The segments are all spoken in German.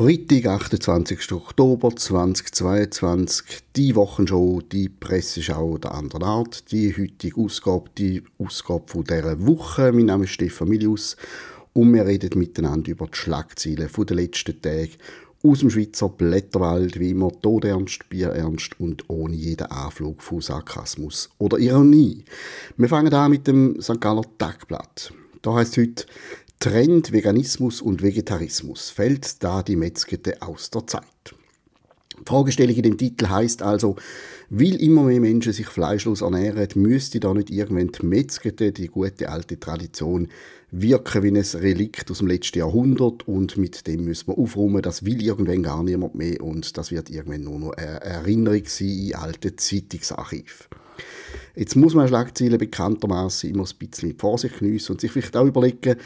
Freitag, 28. Oktober 2022, die Wochenshow, die Presseschau der anderen Art, die heutige Ausgabe, die Ausgabe von dieser Woche. Mein Name ist Stefan Milius und wir reden miteinander über die Schlagzeilen der letzten Tage aus dem Schweizer Blätterwald, wie immer todernst, bierernst und ohne jeden Anflug von Sarkasmus oder Ironie. Wir fangen an mit dem St. Galler Tagblatt. Da heißt heute Trend Veganismus und Vegetarismus. Fällt da die Metzgete aus der Zeit? Die Fragestellung in dem Titel heißt also, weil immer mehr Menschen sich fleischlos ernähren, müsste da nicht irgendwann die Metzgete, die gute alte Tradition, wirken wie ein Relikt aus dem letzten Jahrhundert und mit dem müssen wir aufräumen, das will irgendwann gar niemand mehr und das wird irgendwann nur noch eine Erinnerung sein in alte Zeitungsarchiv. Jetzt muss man Schlagzeilen bekanntermaßen immer ein bisschen Vorsicht geniessen und sich vielleicht auch überlegen,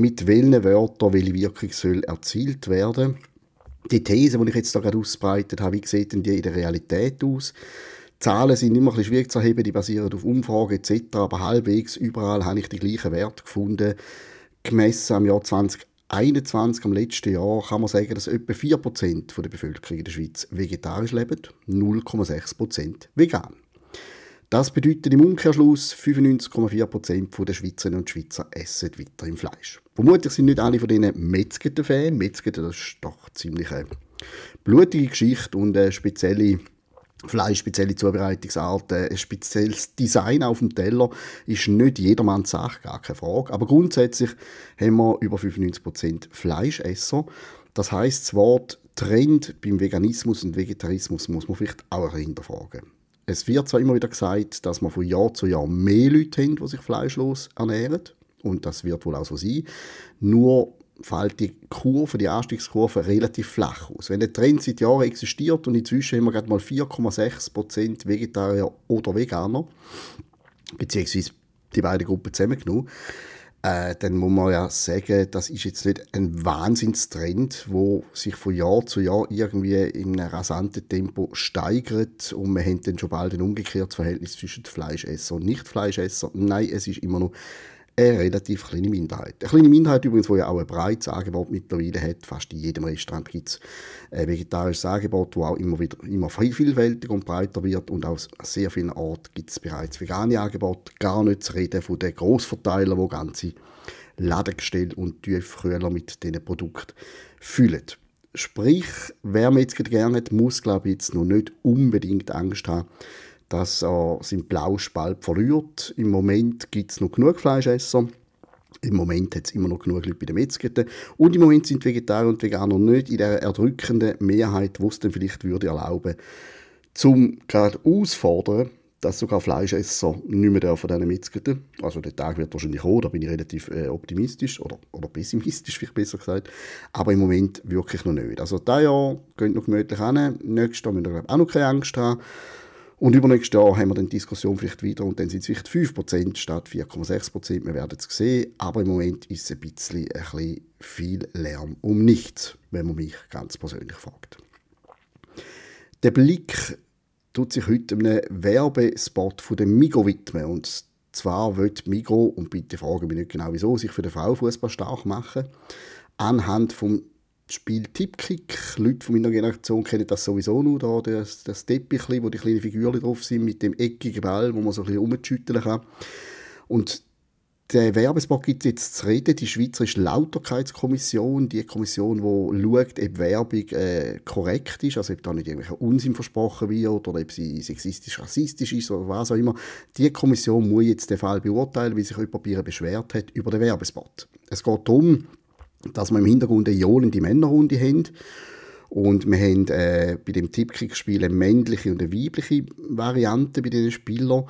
mit welchen Wörtern welche Wirkung soll erzielt werden. Die These, die ich jetzt gerade ausbreitet habe, wie sieht denn die in der Realität aus? Zahlen sind immer ein schwierig zu erheben, die basieren auf Umfragen etc., aber halbwegs überall habe ich die gleichen Werte gefunden. Gemessen am Jahr 2021, am letzten Jahr, kann man sagen, dass etwa 4% der Bevölkerung in der Schweiz vegetarisch lebt, 0,6% vegan. Das bedeutet im Umkehrschluss, 95,4% der Schweizerinnen und Schweizer essen weiter im Fleisch. Vermutlich sind nicht alle von denen Metzgeten-Fan. Metzgeten, das ist doch ziemlich eine blutige Geschichte und eine spezielle Fleisch, spezielle Zubereitungsarten, ein spezielles Design auf dem Teller ist nicht jedermanns Sache, gar keine Frage. Aber grundsätzlich haben wir über 95% Fleischesser. Das heißt, das Wort Trend beim Veganismus und Vegetarismus muss man vielleicht auch hinterfragen. Es wird zwar immer wieder gesagt, dass wir von Jahr zu Jahr mehr Leute haben, die sich fleischlos ernähren. Und das wird wohl auch so sein. Nur fällt die Kurve, die Anstiegskurve relativ flach aus. Wenn der Trend seit Jahren existiert und inzwischen haben wir gerade mal 4,6% Vegetarier oder Veganer, beziehungsweise die beiden Gruppen zusammengenommen, äh, dann muss man ja sagen, das ist jetzt nicht ein Wahnsinnstrend, wo sich von Jahr zu Jahr irgendwie in einem rasanten Tempo steigert und wir haben dann schon bald ein umgekehrtes Verhältnis zwischen Fleischesser und Nicht-Fleischesser. Nein, es ist immer noch eine relativ kleine Minderheit. Eine kleine Minderheit übrigens, die ja auch ein breites Angebot mittlerweile hat. Fast in jedem Restaurant gibt es ein vegetarisches Angebot, das auch immer wieder immer vielfältiger und breiter wird. Und aus sehr vielen Orten gibt es bereits vegane Angebote. Gar nicht zu reden von den Grossverteilern, die ganze Ladengestelle und Tiefkühler mit diesen Produkten füllen. Sprich, wer Metzger gerne hat, muss, glaube ich, jetzt noch nicht unbedingt Angst haben, dass er seinen Blauspalt verliert. Im Moment gibt es noch genug Fleischesser. Im Moment hat es immer noch genug Leute bei den Metzgeten. Und im Moment sind Vegetarier und Veganer nicht in der erdrückenden Mehrheit, die es dann vielleicht würde erlauben, zum gerade auszufordern, dass sogar Fleischesser nicht mehr von diesen Metzgeten. Also der Tag wird wahrscheinlich kommen, da bin ich relativ äh, optimistisch oder, oder pessimistisch, vielleicht besser gesagt. Aber im Moment wirklich noch nicht. Also dieses Jahr geht noch gemütlich hin. Nächstes Jahr müssen wir auch noch keine Angst haben. Und übernächstes Jahr haben wir dann die Diskussion vielleicht wieder und dann sind es vielleicht 5% statt 4,6%. Wir werden es sehen. Aber im Moment ist es ein bisschen, ein bisschen viel Lärm um nichts, wenn man mich ganz persönlich fragt. Der Blick tut sich heute einem Werbespot von dem Migo widmen. Und zwar wird Migo, und bitte fragen mich nicht genau wieso, sich für den Frauenfußball stark machen. Anhand vom Spiel Tipkick. Leute von meiner Generation kennen das sowieso noch, da, das, das Teppich, wo die kleinen Figuren drauf sind, mit dem eckigen Ball, wo man so ein bisschen rumschütteln kann. Und der Werbespot gibt jetzt zu reden, die Schweizerische Lauterkeitskommission, die Kommission, die schaut, ob Werbung äh, korrekt ist, also ob da nicht irgendwelcher Unsinn versprochen wird oder ob sie sexistisch, rassistisch ist oder was auch immer. Die Kommission muss jetzt den Fall beurteilen, wie sich jemand bei ihr beschwert hat über den Werbespot. Es geht darum, dass wir im Hintergrund eine johlende Männerrunde haben. Und wir haben äh, bei dem Tippkick-Spiel eine männliche und eine weibliche Variante bei diesen Spielern.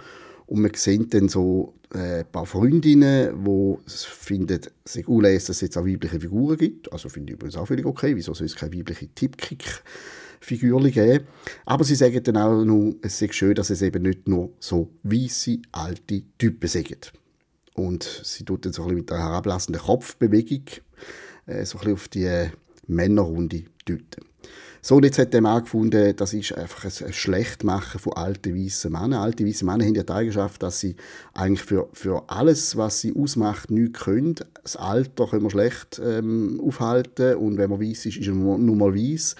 Und wir sehen dann so äh, ein paar Freundinnen, die finden, ist unlässig, dass es jetzt auch weibliche Figuren gibt. Also finde ich übrigens auch völlig okay. Wieso soll es keine weibliche Tippkick Figuren geben. Aber sie sagen dann auch noch, es sei schön, dass es eben nicht nur so weisse alte Typen sind. Und sie tut dann so ein bisschen mit einer herablassenden Kopfbewegung äh, so ein bisschen auf die Männerrunde deuten. So, und jetzt hat der Mann gefunden, das ist einfach ein Schlechtmachen von alten weißen Männern. Alte weiße Männer haben ja die Eigenschaft, dass sie eigentlich für, für alles, was sie ausmacht, nichts können. Das Alter können wir schlecht ähm, aufhalten und wenn man weiß ist, ist man nur mal weiß.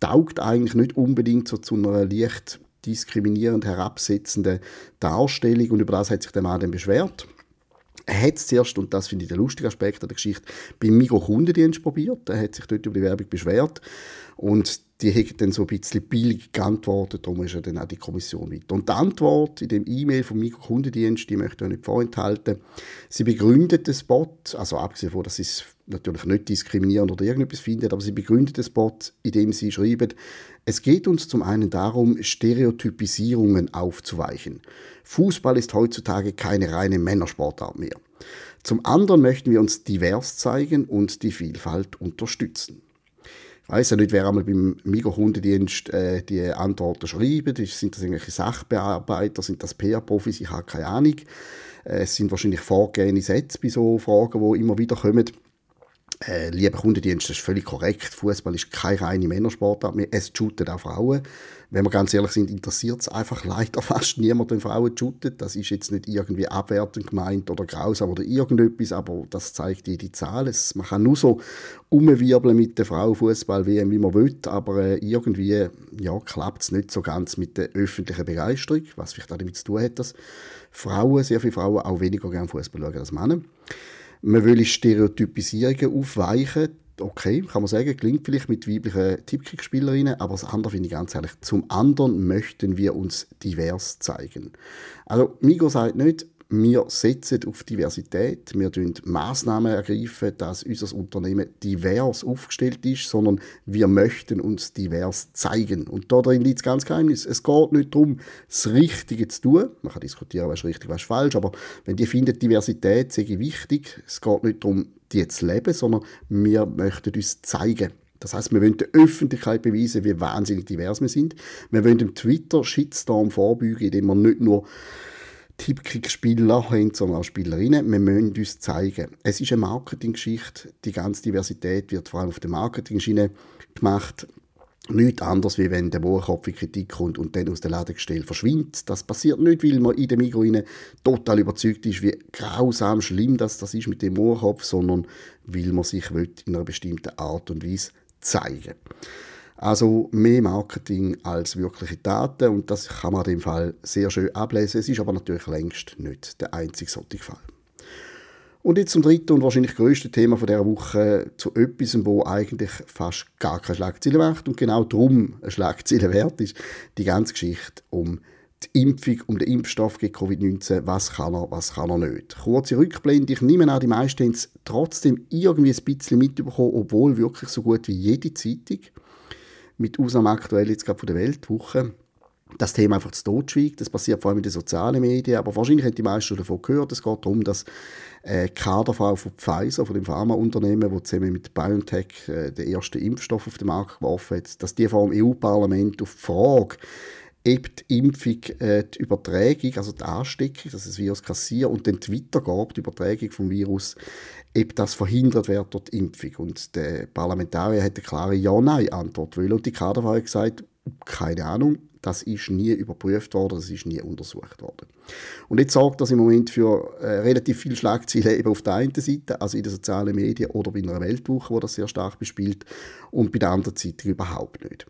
Taugt eigentlich nicht unbedingt so zu einer leicht diskriminierend herabsetzenden Darstellung und über das hat sich der Mann dann beschwert. Hat es zuerst, und das finde ich der lustige Aspekt der Geschichte, beim Mikro-Kundendienst probiert. Er hat sich dort über die Werbung beschwert. Und die haben dann so ein bisschen billig geantwortet, darum ist ja dann auch die Kommission weiter. Und die Antwort in dem E-Mail vom Mikrokundendienst, die möchte ich nicht vorenthalten. Sie begründet den Spot, also abgesehen davon, dass sie es natürlich nicht diskriminierend oder irgendetwas findet, aber sie begründet den Spot, indem sie schreiben, es geht uns zum einen darum, Stereotypisierungen aufzuweichen. Fußball ist heutzutage keine reine Männersportart mehr. Zum anderen möchten wir uns divers zeigen und die Vielfalt unterstützen weiß ja nicht, wer einmal beim Mikrokundendienst äh, die Antworten schreibt. Sind das irgendwelche Sachbearbeiter, sind das PR-Profis? Ich habe keine Ahnung. Äh, es sind wahrscheinlich vorgegebene Sätze bei so Fragen, die immer wieder kommen. Äh, lieber Kundendienst, das ist völlig korrekt. Fußball ist keine reine Männersportart mehr. Es shooten auch Frauen. Wenn wir ganz ehrlich sind, interessiert es einfach leider fast niemand, wenn Frauen shooten. Das ist jetzt nicht irgendwie abwertend gemeint oder grausam oder irgendetwas, aber das zeigt jede Zahl. Es, man kann nur so umwirbeln mit der Frauenfußball wie man will, aber äh, irgendwie ja, klappt es nicht so ganz mit der öffentlichen Begeisterung, was vielleicht auch damit zu tun hat, dass Frauen, sehr viele Frauen, auch weniger gerne Fußball schauen als Männer. Man will Stereotypisierungen aufweichen. Okay, kann man sagen, klingt vielleicht mit weiblichen Tippkick-Spielerinnen, aber das andere finde ich ganz ehrlich. Zum anderen möchten wir uns divers zeigen. Also, Migo sagt nicht, wir setzen auf Diversität, wir ergreifen Massnahmen ergreifen, dass unser Unternehmen divers aufgestellt ist, sondern wir möchten uns divers zeigen. Und darin liegt das ganz Geheimnis. Es geht nicht darum, das Richtige zu tun. Man kann diskutieren, was ist richtig, was ist falsch, aber wenn die finden, Diversität sei wichtig, es geht nicht darum, die zu leben, sondern wir möchten uns zeigen. Das heißt, wir wollen der Öffentlichkeit beweisen, wie wahnsinnig divers wir sind. Wir wollen dem Twitter-Shitstorm vorbeugen, indem wir nicht nur Tippkick-Spieler haben, sondern auch Spielerinnen. Wir müssen uns zeigen. Es ist eine Marketinggeschichte. Die ganze Diversität wird vor allem auf der Marketing-Schiene gemacht. Nichts anderes, wie wenn der Wohlkopf in Kritik kommt und dann aus der Ladegestell verschwindet. Das passiert nicht, weil man in der Migros total überzeugt ist, wie grausam schlimm das, das ist mit dem Moorkopf, sondern weil man sich in einer bestimmten Art und Weise zeigen will. Also mehr Marketing als wirkliche Daten und das kann man in dem Fall sehr schön ablesen. Es ist aber natürlich längst nicht der einzige solche Fall. Und jetzt zum dritten und wahrscheinlich größten Thema von dieser Woche zu etwas, wo eigentlich fast gar keine Schlagzeile macht und genau darum eine Schlagzeile wert ist, die ganze Geschichte um die Impfung, um den Impfstoff gegen Covid-19, was kann er, was kann er nicht. Kurze Rückblende, ich nehme an, die meisten haben es trotzdem irgendwie ein bisschen mitbekommen, obwohl wirklich so gut wie jede Zeitung mit Ausnahme aktuell jetzt gerade von der Weltwoche, das Thema einfach zu totschweigt. Das passiert vor allem in den sozialen Medien, aber wahrscheinlich haben die meisten davon gehört. Es geht darum, dass äh, Kaderfrau von Pfizer, von dem Pharmaunternehmen, das zusammen mit BioNTech äh, den ersten Impfstoff auf den Markt geworfen hat, dass die vor dem EU-Parlament auf die Frage, ob die Impfung äh, die Übertragung, also die Ansteckung, dass das Virus kassiert und dann weitergeht, die Übertragung vom Virus, ob das verhindert wird durch die Impfung. Und der Parlamentarier hat eine klare Ja-Nein-Antwort wollen. Und die Kaderfrau hat gesagt, keine Ahnung, das ist nie überprüft worden, das ist nie untersucht worden. Und jetzt sorgt das im Moment für äh, relativ viele Schlagzeilen eben auf der einen Seite, also in den sozialen Medien oder bei einer Weltwoche, wo das sehr stark bespielt, und bei der anderen Seite überhaupt nicht.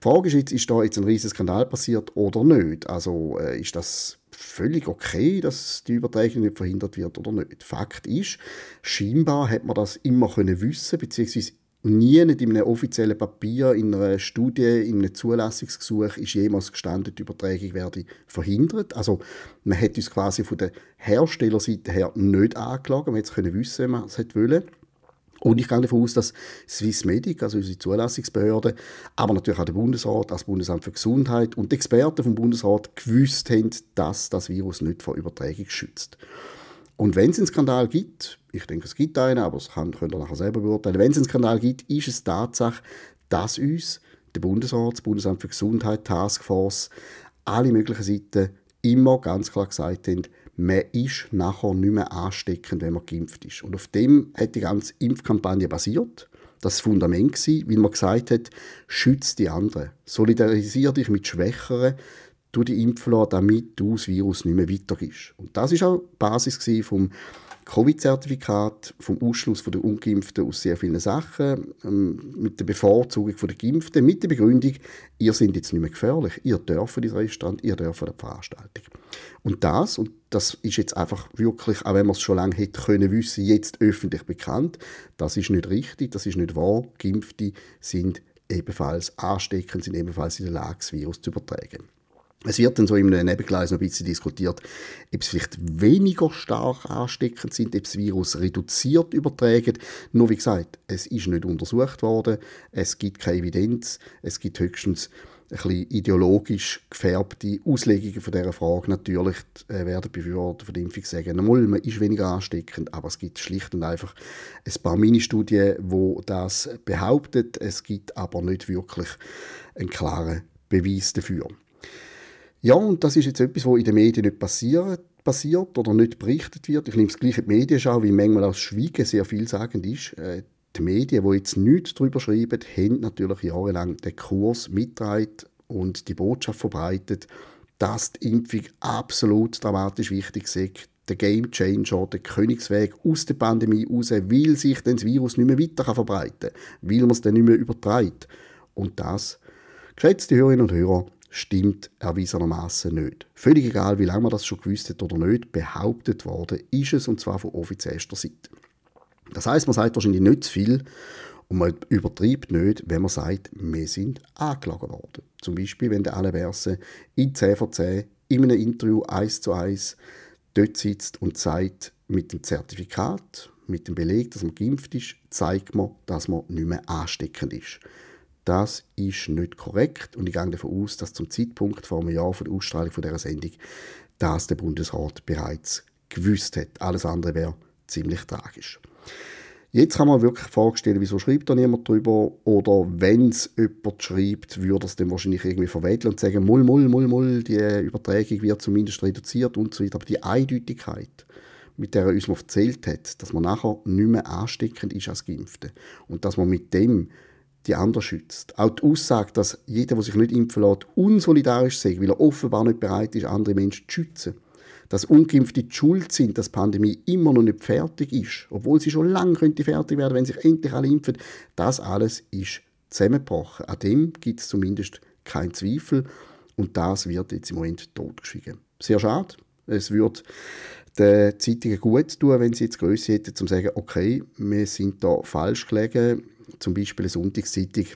Die Frage ist jetzt, ist da jetzt ein riesiger Skandal passiert oder nicht? Also äh, ist das völlig okay, dass die Übertragung nicht verhindert wird oder nicht? Fakt ist, scheinbar hat man das immer können wissen, beziehungsweise nie nicht in einem offiziellen Papier, in einer Studie, in einem Zulassungsgesuch ist jemals gestanden, die Übertragung werde verhindert. Also man hätte uns quasi von der Herstellerseite her nicht angeklagt, man hätte es können wissen, wenn man es hätte wollen. Und ich gehe davon aus, dass Swissmedic, also unsere Zulassungsbehörde, aber natürlich auch der Bundesrat, das Bundesamt für Gesundheit und die Experten vom Bundesrat gewusst haben, dass das Virus nicht vor Übertragung schützt. Und wenn es einen Skandal gibt, ich denke, es gibt einen, aber das kann, könnt ihr nachher selber beurteilen, wenn es einen Skandal gibt, ist es Tatsache, dass uns der Bundesrat, das Bundesamt für Gesundheit, Taskforce, alle möglichen Seiten immer ganz klar gesagt haben, man ist nachher nicht mehr ansteckend, wenn man geimpft ist. Und auf dem hat die ganze Impfkampagne basiert. das Fundament gewesen, weil man gesagt hat, schütze die anderen, solidarisiere dich mit Schwächeren, du die impfen damit du das Virus nicht mehr weitergibst. Und das ist auch die Basis vom Covid-Zertifikat, vom Ausschluss der Ungeimpften aus sehr vielen Sachen, ähm, mit der Bevorzugung der Geimpften, mit der Begründung, ihr seid jetzt nicht mehr gefährlich, ihr dürft ins Restaurant, ihr dürft die Veranstaltung. Und das, und das ist jetzt einfach wirklich, auch wenn man es schon lange hätte können wissen, jetzt öffentlich bekannt, das ist nicht richtig, das ist nicht wahr. Geimpfte sind ebenfalls ansteckend, sind ebenfalls in der Lage, das Virus zu übertragen. Es wird dann so im Nebengleis noch ein bisschen diskutiert, ob es vielleicht weniger stark ansteckend sind, ob das Virus reduziert übertragen. Nur wie gesagt, es ist nicht untersucht worden, es gibt keine Evidenz, es gibt höchstens ein bisschen ideologisch gefärbte Auslegungen von dieser Frage. Natürlich äh, werden Befürworter von der Impfung sagen, mal, man ist weniger ansteckend, aber es gibt schlicht und einfach ein paar Mini-Studien, die das behaupten. Es gibt aber nicht wirklich einen klaren Beweis dafür. Ja, und das ist jetzt etwas, was in den Medien nicht passiert, passiert oder nicht berichtet wird. Ich nehme es gleich in die Medienschau, wie manchmal das Schweigen sehr vielsagend ist. Äh, die Medien, die jetzt nichts darüber schreiben, haben natürlich jahrelang den Kurs mitgetragen und die Botschaft verbreitet, dass die Impfung absolut dramatisch wichtig ist, der Game Changer, der Königsweg aus der Pandemie raus, weil sich das Virus nicht mehr weiter verbreiten kann, weil man es dann nicht mehr übertreibt. Und das, geschätzte Hörerinnen und Hörer, stimmt erwiesenermaßen nicht. Völlig egal, wie lange man das schon gewusst hat oder nicht, behauptet worden ist es, und zwar von offizieller Seite. Das heißt, man sagt wahrscheinlich nicht zu viel und man übertreibt nicht, wenn man sagt, wir sind angeklagt worden. Zum Beispiel, wenn der Alain Berset in 10 vor 10 in einem Interview eins zu eins dort sitzt und sagt, mit dem Zertifikat, mit dem Beleg, dass man geimpft ist, zeigt man, dass man nicht mehr ansteckend ist. Das ist nicht korrekt und ich gehe davon aus, dass zum Zeitpunkt vor einem Jahr von der Ausstrahlung von dieser Sendung das der Bundesrat bereits gewusst hat. Alles andere wäre ziemlich tragisch. Jetzt kann man wirklich vorstellen, wieso schreibt da niemand drüber? Oder wenn es jemand schreibt, würde es dann wahrscheinlich irgendwie verwedeln und sagen, mull, mull, mull, mull, die Übertragung wird zumindest reduziert und so weiter. Aber die Eindeutigkeit, mit der er uns mal erzählt hat, dass man nachher nicht mehr ansteckend ist als Geimpfte und dass man mit dem die anderen schützt. Auch die Aussage, dass jeder, der sich nicht impfen lässt, unsolidarisch sei, weil er offenbar nicht bereit ist, andere Menschen zu schützen. Dass Ungeimpfte die Schuld sind, dass die Pandemie immer noch nicht fertig ist, obwohl sie schon lange könnte fertig werden, wenn sich endlich alle impfen. Das alles ist zusammengebrochen. An dem gibt es zumindest keinen Zweifel. Und das wird jetzt im Moment totgeschwiegen. Sehr schade. Es würde den Zeitungen gut tun, wenn sie jetzt Größe hätten, um zu sagen, okay, wir sind da falsch gelegen zum Beispiel eine Sonntagszeitung,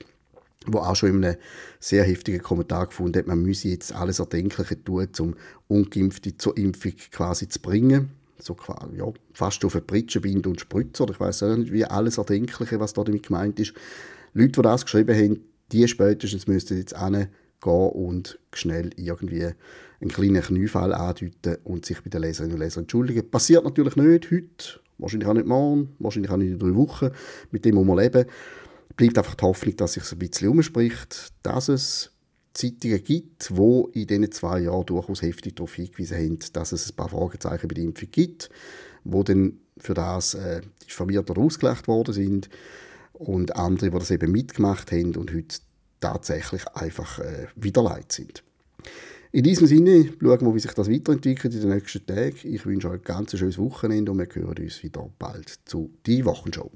wo auch schon in einem sehr heftigen Kommentar gefunden hat, man müsse jetzt alles Erdenkliche tun, um Ungeimpfte zur Impfung quasi zu bringen. So ja, fast auf eine Pritschenbinde und Spritzer. Ich weiß auch nicht, wie alles Erdenkliche, was da damit gemeint ist. Leute, die das geschrieben haben, die spätestens müssten jetzt gehen und schnell irgendwie einen kleinen Kniefall andeuten und sich bei den Leserinnen und Lesern entschuldigen. Passiert natürlich nicht heute, Wahrscheinlich auch nicht morgen, wahrscheinlich auch nicht in drei Wochen. Mit dem muss man leben. Bleibt einfach die Hoffnung, dass sich ein bisschen umspricht, dass es Zeitungen gibt, die in diesen zwei Jahren durchaus heftig darauf hingewiesen haben, dass es ein paar Fragezeichen bei der Impfung gibt, wo dann für das äh, diffamiert oder ausgelegt worden sind und andere, die das eben mitgemacht haben und heute tatsächlich einfach äh, leid sind. In diesem Sinne schauen wir, wie sich das weiterentwickelt in den nächsten Tagen. Ich wünsche euch ein ganz schönes Wochenende und wir hören uns wieder bald zu «Die Wochenshow».